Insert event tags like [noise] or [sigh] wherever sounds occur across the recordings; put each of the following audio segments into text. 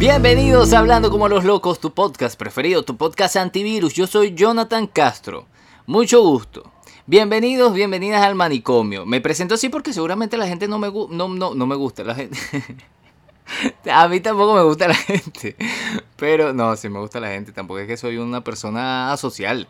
Bienvenidos a Hablando como los locos, tu podcast preferido, tu podcast antivirus. Yo soy Jonathan Castro. Mucho gusto. Bienvenidos, bienvenidas al manicomio. Me presento así porque seguramente la gente no me, no, no, no me gusta. La gente... [laughs] A mí tampoco me gusta la gente. Pero no, sí me gusta la gente. Tampoco es que soy una persona asocial.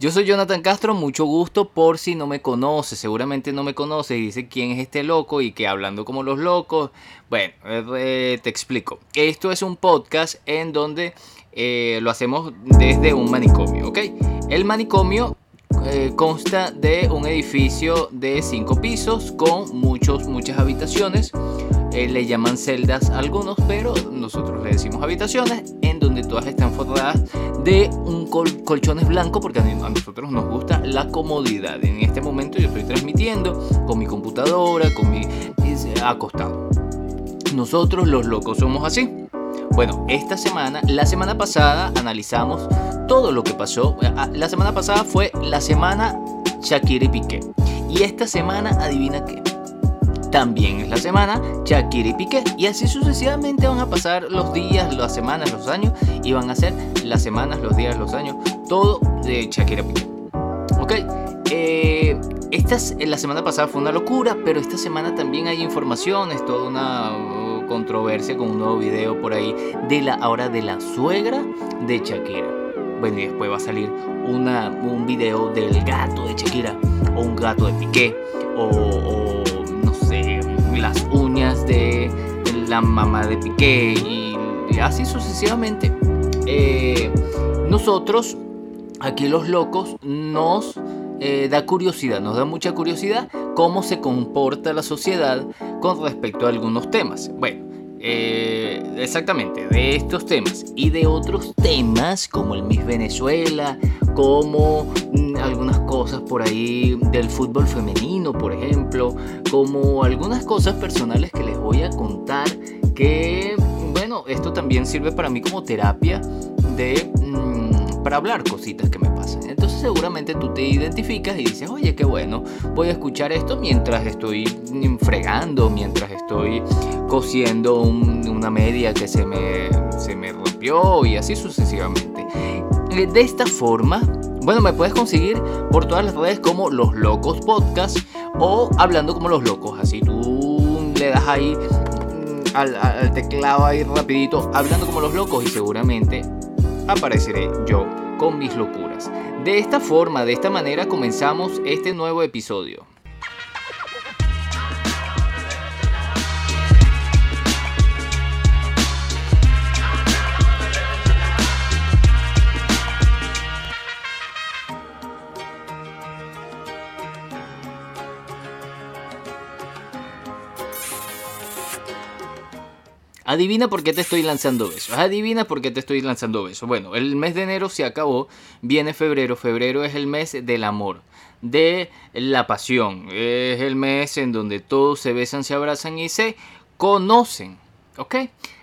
Yo soy Jonathan Castro, mucho gusto por si no me conoce, seguramente no me conoce y dice quién es este loco y que hablando como los locos. Bueno, eh, te explico. Esto es un podcast en donde eh, lo hacemos desde un manicomio, ¿ok? El manicomio eh, consta de un edificio de cinco pisos con muchos, muchas habitaciones. Eh, le llaman celdas a algunos, pero nosotros le decimos habitaciones en donde todas están forradas de un col colchones blancos porque a, a nosotros nos gusta la comodidad. En este momento yo estoy transmitiendo con mi computadora, con mi acostado. Nosotros los locos somos así. Bueno, esta semana, la semana pasada analizamos todo lo que pasó. La semana pasada fue la semana Shakira y Piqué. Y esta semana, adivina qué. También es la semana Shakira y Piqué. Y así sucesivamente van a pasar los días, las semanas, los años. Y van a ser las semanas, los días, los años. Todo de Shakira y Piqué. Ok. Eh, esta la semana pasada fue una locura. Pero esta semana también hay informaciones. Toda una controversia con un nuevo video por ahí. De la ahora de la suegra de Shakira. Bueno, y después va a salir un video del gato de Shakira. O un gato de Piqué. O, las uñas de la mamá de Piqué. Y, así sucesivamente. Eh, nosotros, aquí los locos, nos eh, da curiosidad, nos da mucha curiosidad cómo se comporta la sociedad con respecto a algunos temas. Bueno, eh, exactamente, de estos temas y de otros temas como el Miss Venezuela, como algunas cosas por ahí del fútbol femenino, por ejemplo, como algunas cosas personales que les voy a contar que, bueno, esto también sirve para mí como terapia de... Mm, para hablar cositas que me pasan. Entonces seguramente tú te identificas y dices, oye, qué bueno, voy a escuchar esto mientras estoy fregando, mientras estoy cosiendo un, una media que se me, se me rompió y así sucesivamente. De esta forma, bueno, me puedes conseguir por todas las redes como Los Locos Podcast o Hablando como los Locos. Así tú le das ahí al, al teclado ahí rapidito, Hablando como los Locos y seguramente apareceré yo con mis locuras. De esta forma, de esta manera comenzamos este nuevo episodio. Adivina por qué te estoy lanzando besos. Adivina por qué te estoy lanzando besos. Bueno, el mes de enero se acabó. Viene febrero. Febrero es el mes del amor, de la pasión. Es el mes en donde todos se besan, se abrazan y se conocen. ¿Ok?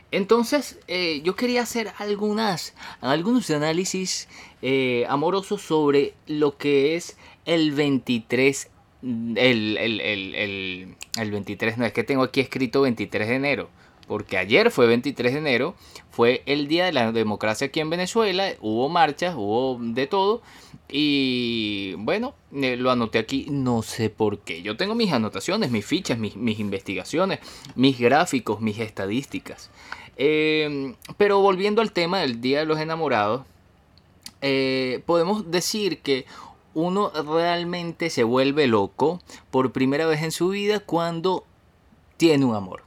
Entonces, eh, yo quería hacer algunas, algunos análisis eh, amorosos sobre lo que es el 23. El, el, el, el, el 23, no es que tengo aquí escrito 23 de enero porque ayer fue 23 de enero, fue el día de la democracia aquí en Venezuela, hubo marchas, hubo de todo, y bueno, eh, lo anoté aquí, no sé por qué. Yo tengo mis anotaciones, mis fichas, mis, investigaciones, mis gráficos, mis estadísticas. Eh, pero volviendo al tema del Día de los Enamorados, eh, podemos decir que uno realmente se vuelve loco por primera vez en su vida cuando tiene un amor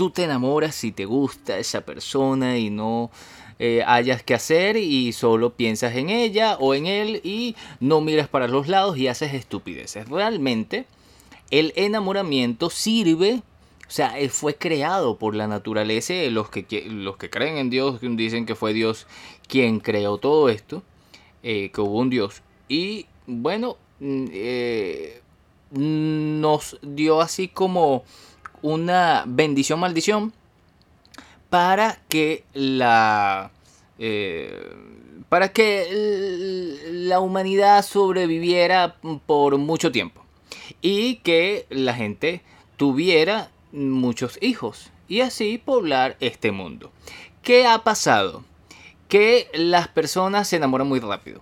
tú te enamoras si te gusta esa persona y no eh, hayas que hacer y solo piensas en ella o en él y no miras para los lados y haces estupideces. Realmente el enamoramiento sirve, o sea, fue creado por la naturaleza. Los que, los que creen en Dios dicen que fue Dios quien creó todo esto, eh, que hubo un Dios. Y bueno, eh, nos dio así como una bendición maldición para que la eh, para que la humanidad sobreviviera por mucho tiempo y que la gente tuviera muchos hijos y así poblar este mundo. ¿Qué ha pasado? Que las personas se enamoran muy rápido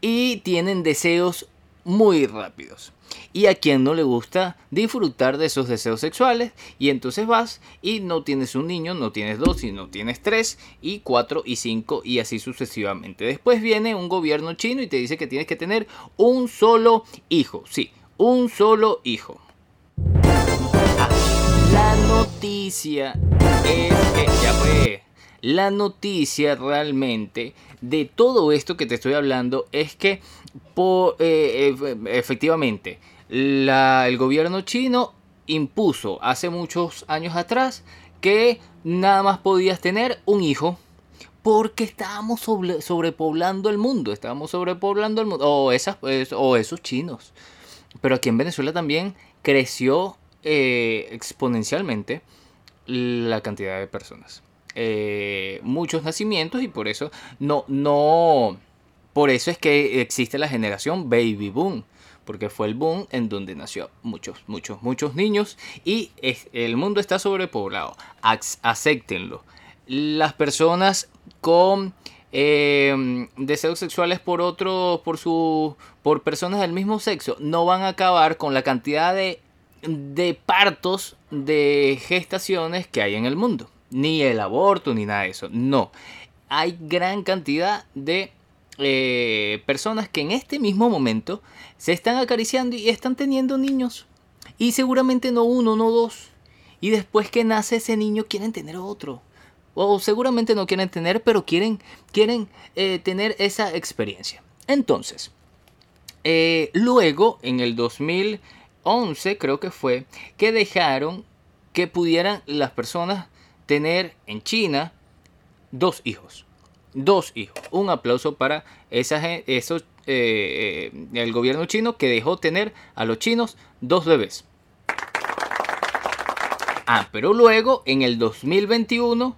y tienen deseos muy rápidos. Y a quien no le gusta disfrutar de esos deseos sexuales. Y entonces vas y no tienes un niño, no tienes dos, sino tienes tres y cuatro y cinco y así sucesivamente. Después viene un gobierno chino y te dice que tienes que tener un solo hijo. Sí, un solo hijo. La noticia es que ya fue. La noticia realmente de todo esto que te estoy hablando es que eh, efectivamente el gobierno chino impuso hace muchos años atrás que nada más podías tener un hijo porque estábamos sobrepoblando el mundo, estábamos sobrepoblando el mundo, o, esas, o esos chinos. Pero aquí en Venezuela también creció eh, exponencialmente la cantidad de personas. Eh, muchos nacimientos y por eso no, no, por eso es que existe la generación baby boom, porque fue el boom en donde nació muchos, muchos, muchos niños y el mundo está sobrepoblado. Acéptenlo. Las personas con eh, deseos sexuales por otro, por su, por personas del mismo sexo, no van a acabar con la cantidad de, de partos, de gestaciones que hay en el mundo ni el aborto, ni nada de eso. No. Hay gran cantidad de eh, personas que en este mismo momento se están acariciando y están teniendo niños. Y seguramente no uno, no dos. Y después que nace ese niño quieren tener otro. O seguramente no quieren tener, pero quieren, quieren eh, tener esa experiencia. Entonces, eh, luego en el 2011 creo que fue, que dejaron que pudieran las personas tener en China dos hijos. Dos hijos. Un aplauso para esos, eh, eh, el gobierno chino que dejó tener a los chinos dos bebés. Ah, pero luego en el 2021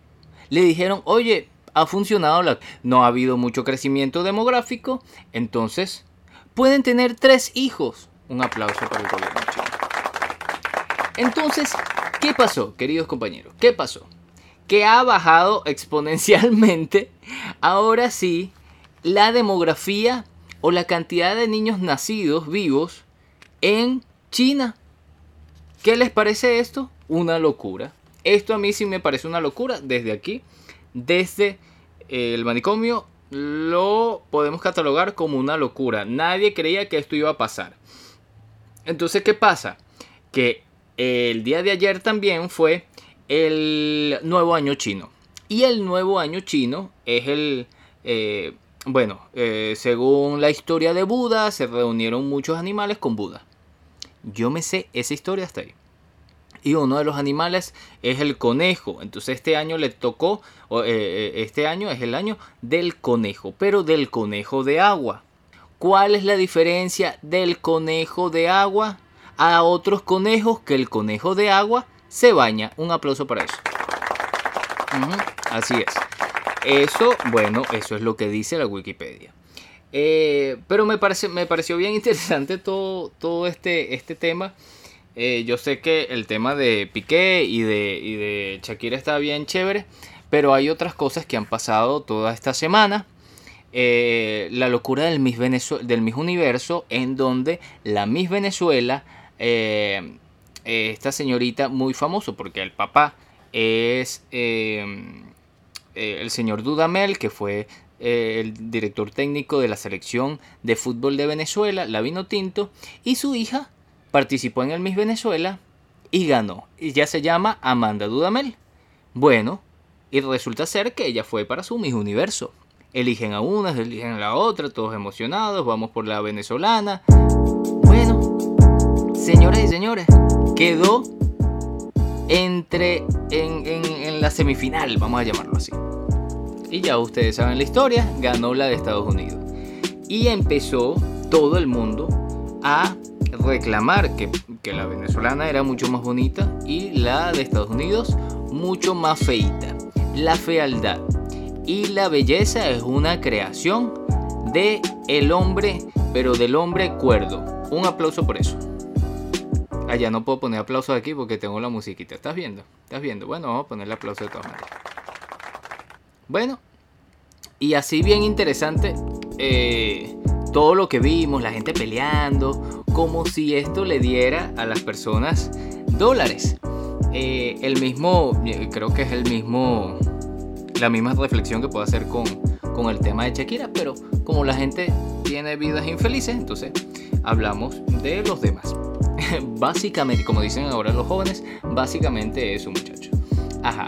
le dijeron, oye, ha funcionado, no ha habido mucho crecimiento demográfico, entonces pueden tener tres hijos. Un aplauso para el gobierno chino. Entonces, ¿qué pasó, queridos compañeros? ¿Qué pasó? Que ha bajado exponencialmente, ahora sí, la demografía o la cantidad de niños nacidos vivos en China. ¿Qué les parece esto? Una locura. Esto a mí sí me parece una locura. Desde aquí, desde el manicomio, lo podemos catalogar como una locura. Nadie creía que esto iba a pasar. Entonces, ¿qué pasa? Que el día de ayer también fue el nuevo año chino. Y el nuevo año chino es el... Eh, bueno, eh, según la historia de Buda, se reunieron muchos animales con Buda. Yo me sé esa historia hasta ahí. Y uno de los animales es el conejo. Entonces este año le tocó, eh, este año es el año del conejo, pero del conejo de agua. ¿Cuál es la diferencia del conejo de agua a otros conejos que el conejo de agua se baña. Un aplauso para eso. así es. Eso, bueno, eso es lo que dice la Wikipedia. Eh, pero me, parece, me pareció bien interesante todo, todo este, este tema. Eh, yo sé que el tema de Piqué y de, y de Shakira está bien chévere, pero hay otras cosas que han pasado toda esta semana. Eh, la locura del Miss, del Miss Universo, en donde la Miss Venezuela esta señorita muy famoso porque el papá es em, eh, el señor Dudamel, que fue eh, el director técnico de la selección de fútbol de Venezuela, la Vino Tinto, y su hija participó en el Miss Venezuela y ganó. Y ya se llama Amanda Dudamel. Bueno, y resulta ser que ella fue para su Miss Universo. Eligen a una, eligen a la otra, todos emocionados, vamos por la venezolana. Bueno, señoras y señores, quedó entre en, la semifinal, vamos a llamarlo así. Y ya ustedes saben la historia, ganó la de Estados Unidos. Y empezó todo el mundo a reclamar que, que, la venezolana era mucho más bonita y la de Estados Unidos mucho más feita. La fealdad y la belleza es una creación de el hombre, pero del hombre cuerdo. Un aplauso por eso. Allá no puedo poner aplausos aquí porque tengo la musiquita. ¿Estás viendo? ¿Estás viendo? Bueno, vamos a ponerle aplauso de todas maneras. Bueno, y así bien interesante eh, todo lo que vimos, la gente peleando, como si esto le diera a las personas dólares. Eh, el mismo, eh, creo que es el mismo, la misma reflexión que puedo hacer con, con el tema de Shakira, pero como la gente tiene vidas infelices, entonces hablamos de los demás. [laughs] básicamente, como dicen ahora los jóvenes, básicamente es un muchacho. Ajá.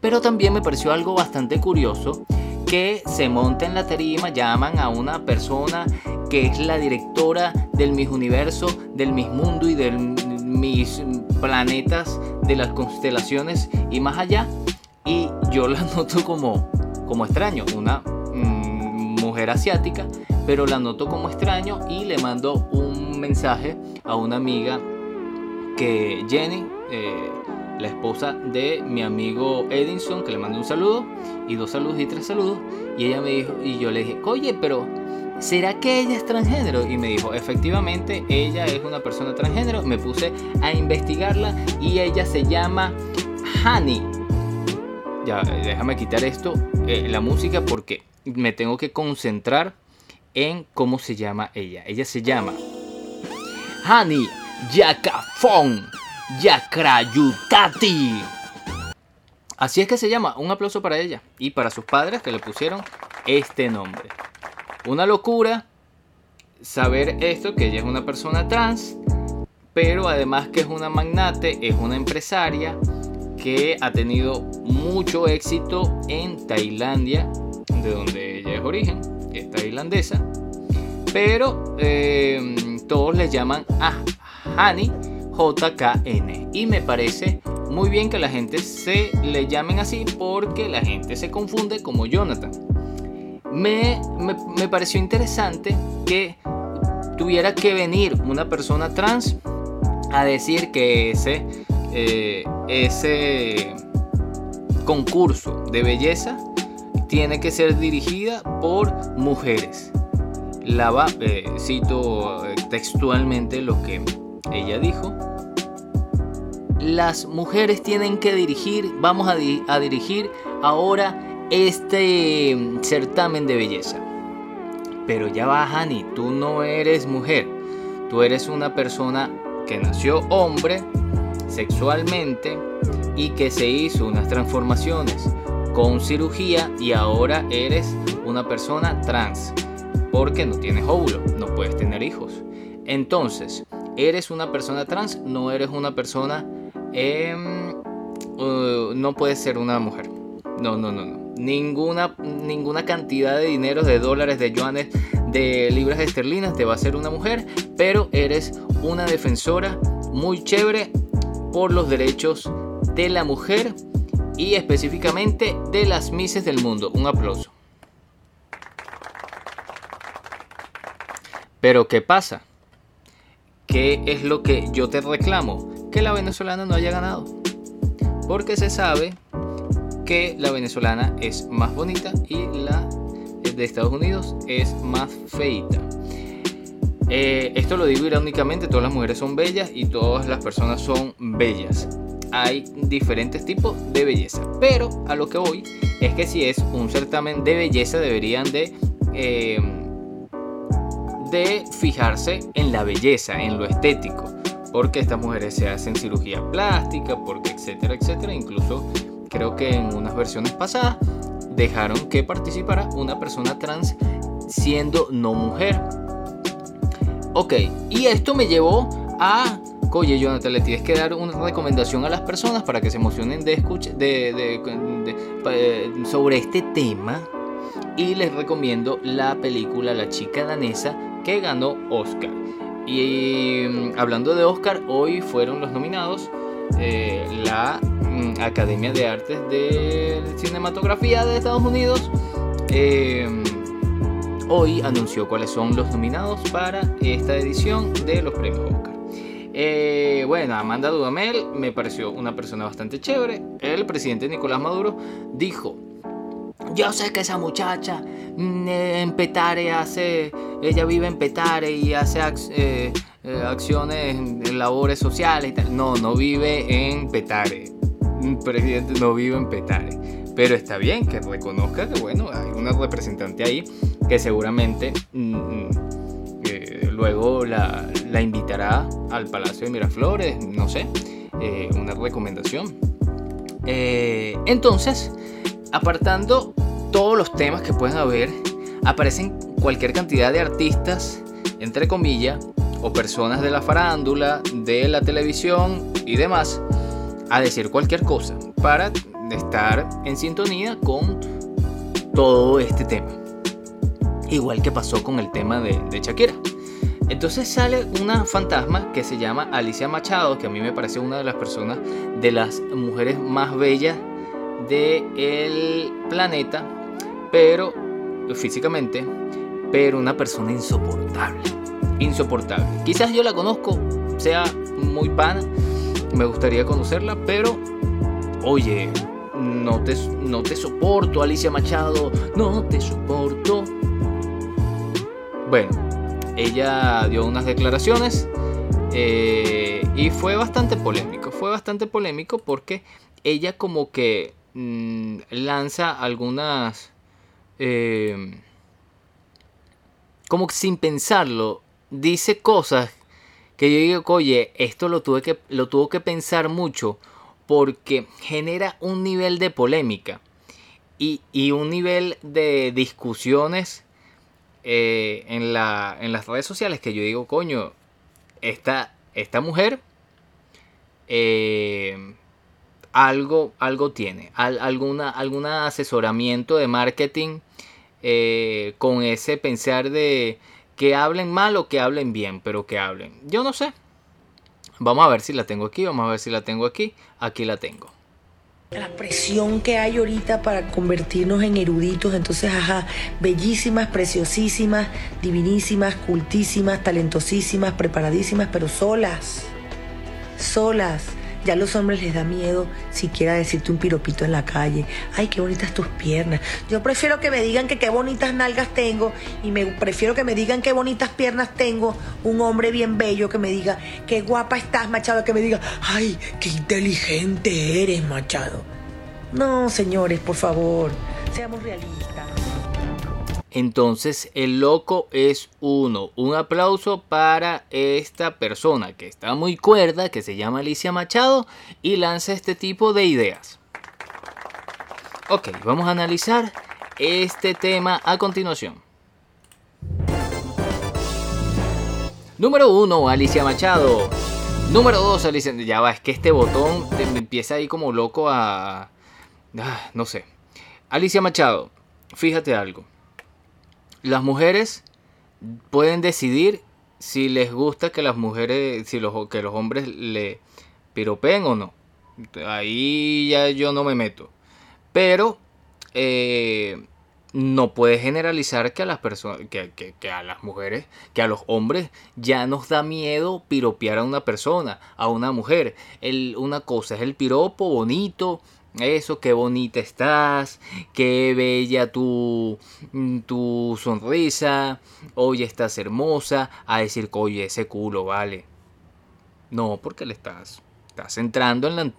Pero también me pareció algo bastante curioso que se monta en la tarima, llaman a una persona que es la directora del Miss Universo, del Miss Mundo y del mis planetas, de las constelaciones y más allá. Y yo la [laughs] noto como, como extraño, una mm, mujer asiática, pero la noto como extraño y le mando un mensaje a una amiga que Jenny, eh, la esposa de mi amigo Edinson, que le mando un saludo, y dos saludos y tres saludos, y ella me dijo, y yo le dije, oye, pero ¿será que ella es transgénero? Y me dijo, efectivamente, ella es una persona transgénero. Me puse a investigarla y ella se llama Hani. Ya, déjame quitar esto, eh, la música, porque me tengo que concentrar en cómo se llama ella. Ella se llama Hani Yakafon Yakrayutati. Así es que se llama. Un aplauso para ella y para sus padres que le pusieron este nombre. Una locura saber esto, que ella es una persona trans, pero además que es una magnate, es una empresaria que ha tenido mucho éxito en Tailandia, de donde ella es origen, es tailandesa. Pero eh, todos le llaman a Hani JKN. Y me parece muy bien que la gente se le llamen así porque la gente se confunde como Jonathan me, pareció interesante que tuviera que venir una persona trans a decir que ese, eh, ese concurso de belleza tiene que ser dirigida por mujeres. Eh, cito eh, textualmente lo que ella dijo. Las mujeres tienen que dirigir, vamos a, a dirigir ahora este mm, certamen de belleza. Pero ya va, Hani, tú no eres mujer. Tú eres una persona que nació hombre sexualmente y que se hizo unas transformaciones con cirugía y ahora eres una persona trans porque no tienes óvulo, no puedes tener hijos. Entonces, eres una persona trans, no eres una persona, em, uh, no puedes ser una mujer. No, no, no, no ninguna, ninguna cantidad de dinero, de dólares, de yuanes, de libras esterlinas te va a ser una mujer, pero eres una defensora muy chévere por los derechos de la mujer y específicamente de las mises del mundo. Un aplauso. Pero ¿qué pasa? ¿Qué es lo que yo te reclamo? Que la venezolana no haya ganado. Porque se sabe que la venezolana es más bonita y la de Estados Unidos es más feita. Eh, esto lo digo irónicamente, todas las mujeres son bellas y todas las personas son bellas. Hay diferentes tipos de belleza, pero a lo que voy es que si es un certamen de belleza deberían de, eh, de fijarse en la belleza, en lo estético, porque estas mujeres se hacen cirugía plástica, porque etcétera, etcétera, incluso creo que en unas versiones pasadas dejaron que participara una persona trans siendo no mujer. Ok, y esto me llevó a Oye, Jonathan, le tienes que dar una recomendación a las personas para que se emocionen de de, sobre este tema. Y les recomiendo la película La chica danesa que ganó Oscar. Y mm, hablando de Oscar, hoy fueron los nominados eh, la mm, Academia de Artes de Cinematografía de Estados Unidos eh, hoy anunció cuáles son los nominados para esta edición de los premios Oscar. Eh, bueno, Amanda Dudamel me pareció una persona bastante chévere. El presidente Nicolás Maduro dijo, yo sé que esa muchacha mm, en Petare hace, ella vive en Petare y hace eh, acciones en labores sociales y tal. No, no vive en Petare. Presidente no vive en Petare. Pero está bien que reconozca que, bueno, hay una representante ahí que seguramente mm, mm, eh, luego la, invitará al Palacio de Miraflores, no sé, eh, una recomendación. entonces, apartando todos los temas que pueden haber, aparecen cualquier cantidad de artistas, entre comillas, o personas de la farándula, de la televisión y demás, a decir cualquier cosa para estar en sintonía con todo este tema. Igual que pasó con el tema de, de Shakira. Entonces sale una fantasma que se llama Alicia Machado, que a mí me parece una de las personas, de las mujeres más bellas del planeta, pero físicamente, pero una persona insoportable. Insoportable. Quizás yo la conozco, sea muy pana, me gustaría conocerla, pero oye, no te, no te soporto, Alicia Machado, no te soporto. Bueno, ella dio unas declaraciones eh, y fue bastante polémico. Fue bastante polémico porque ella como que mm, lanza algunas eh, como sin pensarlo, dice cosas que yo digo, oye, esto lo, tuve que, lo tuvo que pensar mucho porque genera un nivel de polémica y, un nivel de discusiones eh, en, la, en las redes sociales que yo digo, coño, esta, esta mujer eh, algo, algo tiene, alguna, algún asesoramiento de marketing eh, con ese pensar de que hablen mal o que hablen bien, pero que hablen. Yo no sé. Vamos a ver si la tengo aquí, vamos a ver si la tengo aquí. Aquí la tengo. La presión que hay ahorita para convertirnos en eruditos, entonces, ajá, bellísimas, preciosísimas, divinísimas, cultísimas, talentosísimas, preparadísimas, pero solas, solas ya a los hombres les da miedo siquiera decirte un piropito en la calle. Ay, qué bonitas tus piernas. Yo prefiero que me digan que qué bonitas nalgas tengo y me prefiero que me digan qué bonitas piernas tengo. Un hombre bien bello que me diga qué guapa estás, Machado, que me diga, ay, qué inteligente eres, Machado. No, señores, por favor, seamos realistas. Entonces el loco es uno. Un aplauso para esta persona que está muy cuerda, que se llama Alicia Machado y lanza este tipo de ideas. Ok, vamos a analizar este tema a continuación. Número 1, Alicia Machado. Número 2, Alicia... Ya va, es que este botón me empieza ahí como loco a... Ah, no sé. Alicia Machado, fíjate algo las mujeres pueden decidir si les gusta que las mujeres, si los, que los hombres le piropeen o no. Ahí ya yo no me meto. Pero eh, no puede generalizar que a las personas, que, que, a las mujeres, que a los hombres ya nos da miedo piropear a una persona, a una mujer. El, una cosa es el piropo bonito, eso, qué bonita estás, qué bella tu, mm, tu sonrisa, oye, estás hermosa, a decir, oye, ese culo, vale. No, porque le estás, estás entrando en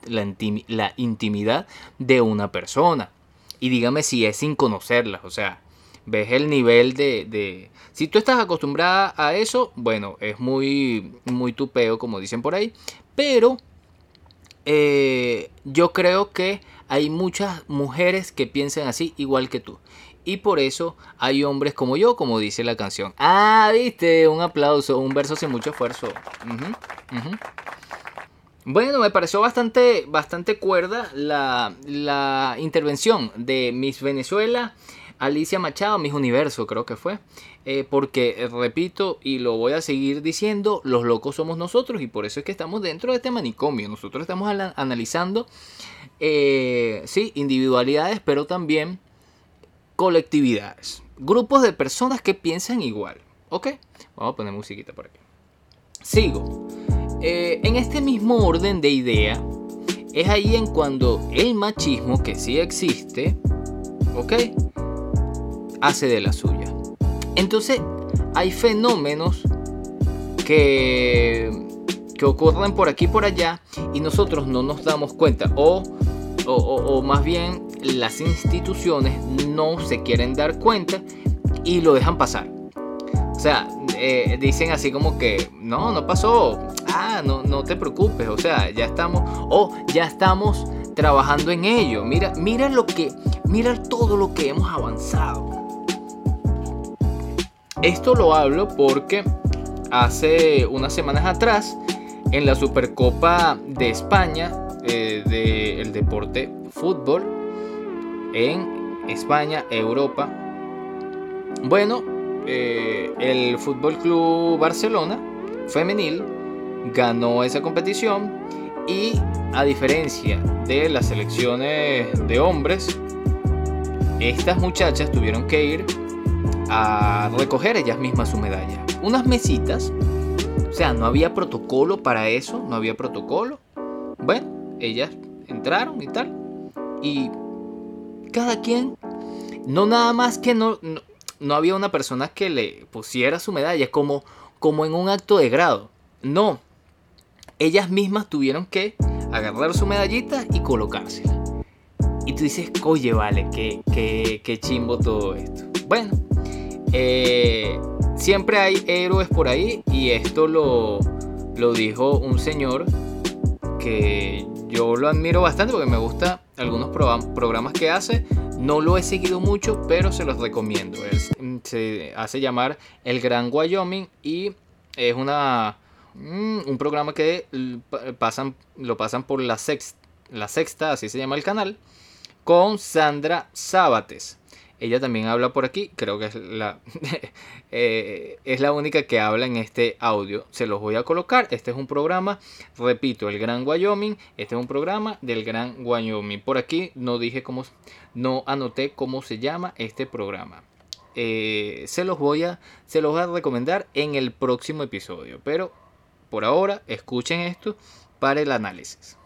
la, intimidad de una persona. Y dígame si es sin conocerla, o sea, ves el nivel de, de, Si tú estás acostumbrada a eso, bueno, es muy, muy tupeo, como dicen por ahí, pero eh, yo creo que hay muchas mujeres que piensan así igual que tú. Y por eso hay hombres como yo, como dice la canción. Ah, viste, un aplauso, un verso sin mucho esfuerzo. Bueno, me pareció bastante, bastante cuerda la, la intervención de Miss Venezuela Alicia Machado, Mis Universo, creo que fue. Eh, porque, eh, repito, y lo voy a seguir diciendo, los locos somos nosotros y por eso es que estamos dentro de este manicomio. Nosotros estamos analizando, eh, sí, individualidades, pero también colectividades. Grupos de personas que piensan igual. ¿Ok? Vamos a poner musiquita por aquí. Sigo. en este mismo orden de idea, es ahí en cuando el machismo, que sí existe, ¿ok? hace de la suya. Entonces, hay fenómenos que, que ocurren por aquí y por allá y nosotros no nos damos cuenta o, o, más bien las instituciones no se quieren dar cuenta y lo dejan pasar. O sea, eh, dicen así como que, no, no pasó, ah, no, no te preocupes, o sea, ya estamos, o ya estamos trabajando en ello. Mira, mira lo que, mira todo lo que hemos avanzado. Esto lo hablo porque hace unas semanas atrás, en la Supercopa de España eh, del deporte fútbol, en España, Europa, bueno, eh, el Fútbol Club Barcelona femenil ganó esa competición y a diferencia de las selecciones de hombres, estas muchachas tuvieron que ir a recoger ellas mismas su medalla. Unas mesitas, o sea, no había protocolo para eso, no había protocolo. Bueno, ellas entraron y tal. Y cada quien, no nada más que no, no, había una persona que le pusiera su medalla, como, como en un acto de grado. No, ellas mismas tuvieron que agarrar su medallita y colocársela. Y tú dices, oye, vale, qué, qué, qué chimbo todo esto. Bueno, eh, siempre hay héroes por ahí y esto lo, lo dijo un señor que yo lo admiro bastante porque me gusta algunos programas que hace. No lo he seguido mucho, pero se los recomiendo. se hace llamar El Gran Wyoming y es una mm, un programa que pasan, lo pasan por la sexta, la sexta, así se llama el canal, con Sandra Sábates. Ella también habla por aquí, creo que es la, [laughs] eh, es la única que habla en este audio. Se los voy a colocar. Este es un programa, repito, el Gran Wyoming. Este es un programa del Gran Wyoming. Por aquí no dije cómo, no anoté cómo se llama este programa. Eh, se los voy a, se los voy a recomendar en el próximo episodio. Pero por ahora, escuchen esto para el análisis.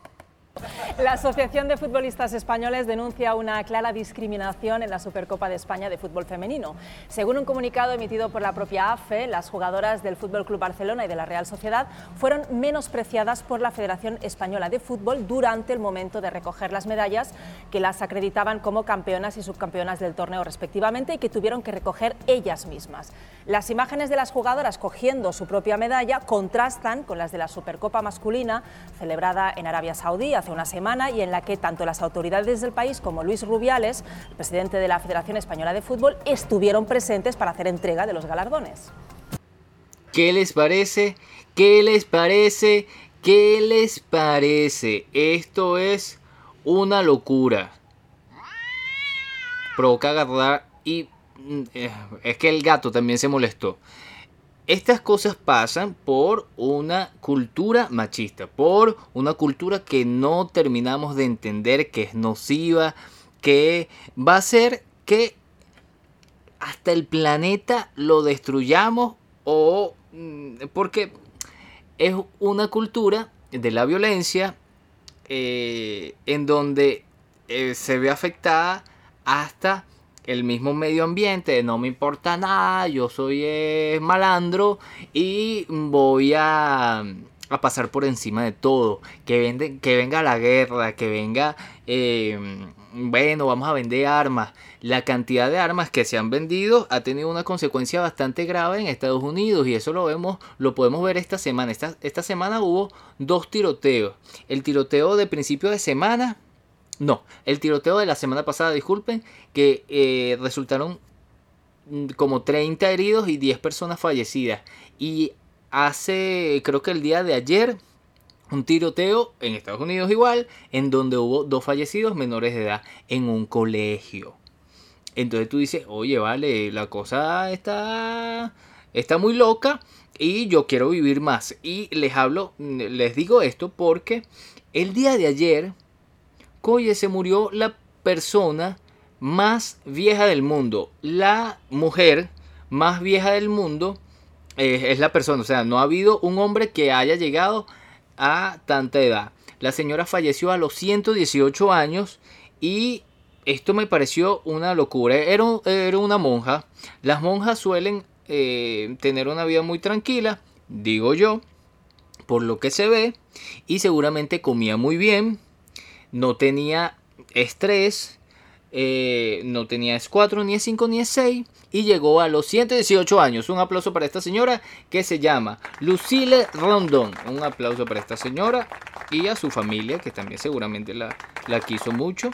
La Asociación de Futbolistas Españoles denuncia una clara discriminación en la Supercopa de España de fútbol femenino. Según un comunicado emitido por la propia AFE, las jugadoras del Fútbol Club Barcelona y de la Real Sociedad fueron menospreciadas por la Federación Española de Fútbol durante el momento de recoger las medallas que las acreditaban como campeonas y subcampeonas del torneo respectivamente y que tuvieron que recoger ellas mismas. Las imágenes de las jugadoras cogiendo su propia medalla contrastan con las de la Supercopa masculina celebrada en Arabia Saudí hace una semana y en la que tanto las autoridades del país como Luis Rubiales, presidente de la Federación Española de Fútbol, estuvieron presentes para hacer entrega de los galardones. ¿Qué les parece? ¿Qué les parece? ¿Qué les parece? Esto es una locura. Provoca agarrar y... Mm, eh, es que el gato también se molestó. Estas cosas pasan por una cultura machista, por una cultura que no terminamos de entender, que es nociva, que va a hacer que hasta el planeta lo destruyamos o mm, porque es una cultura de la violencia eh, en donde eh, se ve afectada hasta el mismo medio ambiente, no me importa nada, yo soy eh, malandro y voy a, a, pasar por encima de todo. Que, vende, que venga la guerra, que venga, em, bueno, vamos a vender armas. La cantidad de armas que se han vendido ha tenido una consecuencia bastante grave en Estados Unidos y eso lo vemos, lo podemos ver esta semana. Esta, esta semana hubo dos tiroteos. El tiroteo de principio de semana no, el tiroteo de la semana pasada, disculpen, que eh, resultaron mm, como 30 heridos y 10 personas fallecidas. Y hace, creo que el día de ayer, un tiroteo en Estados Unidos igual, en donde hubo dos fallecidos menores de edad en un colegio. Entonces tú dices, oye, vale, la cosa está, está muy loca y yo quiero vivir más. Y les hablo, les digo esto porque el día de ayer Oye, se murió la persona más vieja del mundo. La mujer más vieja del mundo eh, es la persona. O sea, no ha habido un hombre que haya llegado a tanta edad. La señora falleció a los 118 años y esto me pareció una locura. Era, una monja. Las monjas suelen eh, tener una vida muy tranquila, digo yo, por lo que se ve, y seguramente comía muy bien, no tenía estrés, eh, no tenía S4, ni S5, ni S6, y llegó a los 118 años. Un aplauso para esta señora que se llama Lucille Rondon. Un aplauso para esta señora y a su familia, que también seguramente la, la quiso mucho.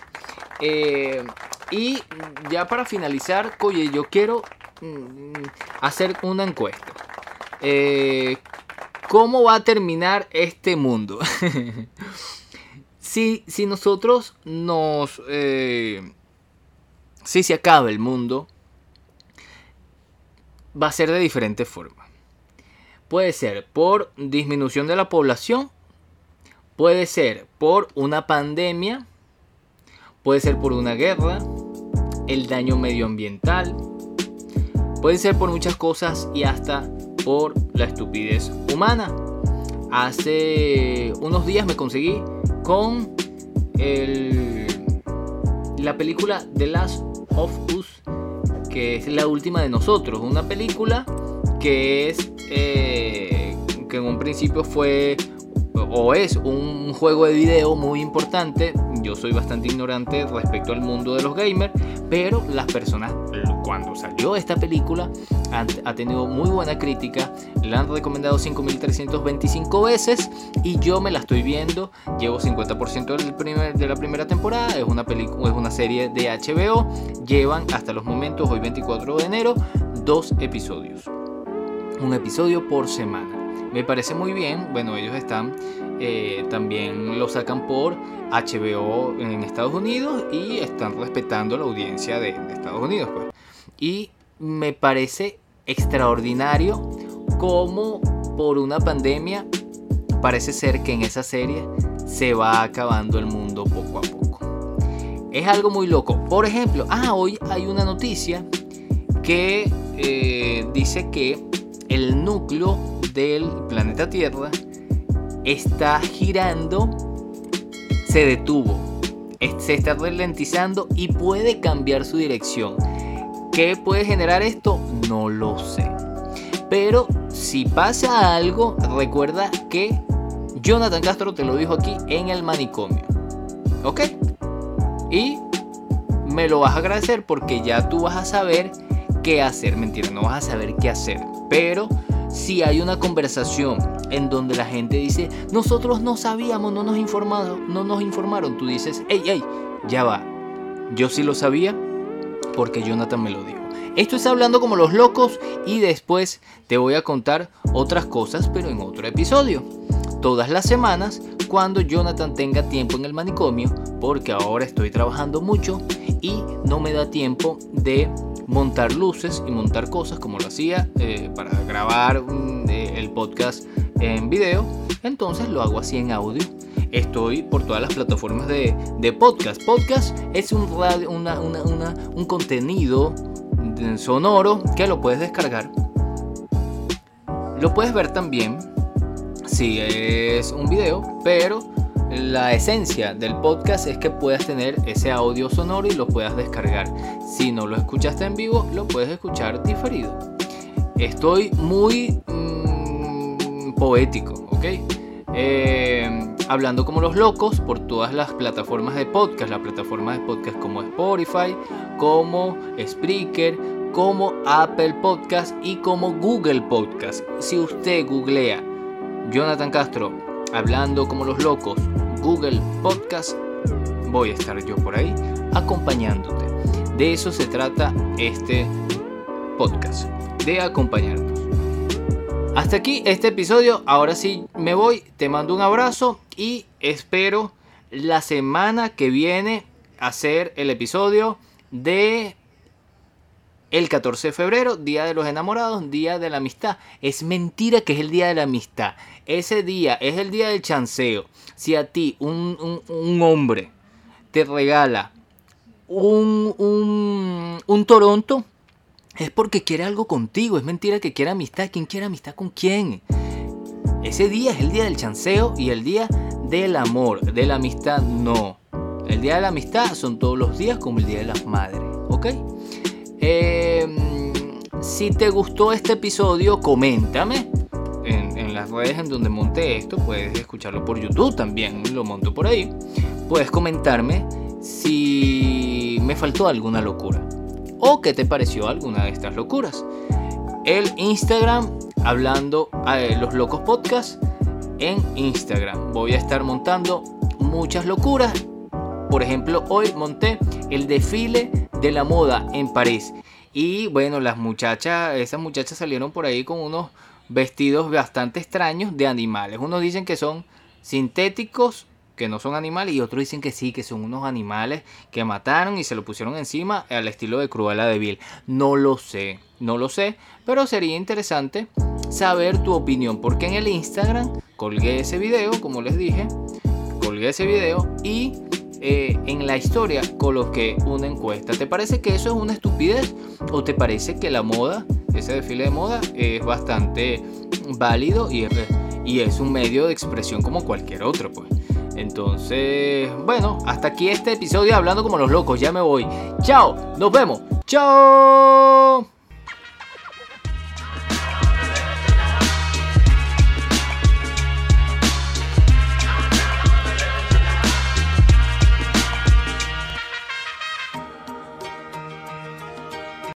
Eh, y ya para finalizar, oye, yo quiero mm, hacer una encuesta. Eh, ¿Cómo va a terminar este mundo? [laughs] si, si, nosotros nos... Eh, si se acaba el mundo, va a ser de diferente forma. Puede ser por disminución de la población, puede ser por una pandemia, puede ser por una guerra, el daño medioambiental, puede ser por muchas cosas y hasta por la estupidez humana. Hace unos días me conseguí con la película The Last of Us que es la última de nosotros, una película que es eh, que en un principio fue o es un juego de video muy importante. Yo soy bastante ignorante respecto al mundo de los gamers, pero las personas cuando salió esta película ha tenido muy buena crítica, la han recomendado 5325 veces y yo me la estoy viendo, llevo 50% del primer, de la primera temporada, es una, película, es una serie de HBO, llevan hasta los momentos, hoy 24 de enero, dos episodios. Un episodio por semana. Me parece muy bien, bueno, ellos están, eh, también lo sacan por HBO en Estados Unidos y están respetando la audiencia de, Estados Unidos. Pues. Y me parece extraordinario como por una pandemia parece ser que en esa serie se va acabando el mundo poco a poco. Es algo muy loco. Por ejemplo, ah, hoy hay una noticia que eh, dice que el núcleo del planeta Tierra está girando, se detuvo, se está ralentizando y puede cambiar su dirección. ¿Qué puede generar esto? No lo sé. Pero si pasa algo, recuerda que Jonathan Castro te lo dijo aquí en el manicomio. ¿Ok? Y me lo vas a agradecer porque ya tú vas a saber qué hacer. Mentira, no vas a saber qué hacer. Pero si hay una conversación en donde la gente dice, nosotros no sabíamos, no nos informaron, no nos informaron, tú dices, hey, hey, ya va. Yo sí lo sabía, porque Jonathan me lo dijo. Esto es hablando como los locos y después te voy a contar otras cosas, pero en otro episodio. Todas las semanas, cuando Jonathan tenga tiempo en el manicomio, porque ahora estoy trabajando mucho y no me da tiempo de montar luces y montar cosas como lo hacía eh, para grabar mm, eh, el podcast en video, entonces lo hago así en audio estoy por todas las plataformas de, podcast. Podcast es un, radio, un contenido sonoro que lo puedes descargar. Lo puedes ver también si es un video, pero la esencia del podcast es que puedas tener ese audio sonoro y lo puedas descargar. Si no lo escuchaste en vivo, lo puedes escuchar diferido. Estoy muy mm, poético, ¿ok? Eh, hablando como los locos por todas las plataformas de podcast, las plataformas de podcast como Spotify, como Spreaker, como Apple Podcast y como Google Podcast. Si usted googlea Jonathan Castro hablando como los locos, Google Podcast, voy a estar yo por ahí acompañándote. De eso se trata este podcast, de acompañarnos. Hasta aquí este episodio. Ahora sí me voy. Te mando un abrazo y espero la semana que viene hacer el episodio de el 14 de febrero, Día de los Enamorados, Día de la Amistad. Es mentira que es el Día de la Amistad. Ese día es el día del chanceo. Si a ti un, hombre te regala un, un, un Toronto, es porque quiere algo contigo. Es mentira que quiera amistad. ¿Quién quiere amistad con quién? Ese día es el día del chanceo y el día del amor. De la amistad no. El día de la amistad son todos los días como el día de las madres. ¿Ok? Em, si te gustó este episodio, coméntame en las redes en donde monté esto, puedes escucharlo por YouTube también, lo monto por ahí. Puedes comentarme si me faltó alguna locura o qué te pareció alguna de estas locuras. El Instagram, hablando a los locos podcast en Instagram. Voy a estar montando muchas locuras. Por ejemplo, hoy monté el desfile de la moda en París. Y bueno, las muchachas, esas muchachas salieron por ahí con unos vestidos bastante extraños de animales. Unos dicen que son sintéticos, que no son animales, y otros dicen que sí, que son unos animales que mataron y se lo pusieron encima al estilo de Cruella de Vil. No lo sé, no lo sé, pero sería interesante saber tu opinión, porque en el Instagram colgué ese video, como les dije, colgué ese video y eh, en la historia coloqué una encuesta. ¿Te parece que eso es una estupidez? ¿O te parece que la moda, ese desfile de moda, es bastante válido y es, y es un medio de expresión como cualquier otro? Pues. Entonces, bueno, hasta aquí este episodio hablando como los locos. Ya me voy. Chao, nos vemos. Chao.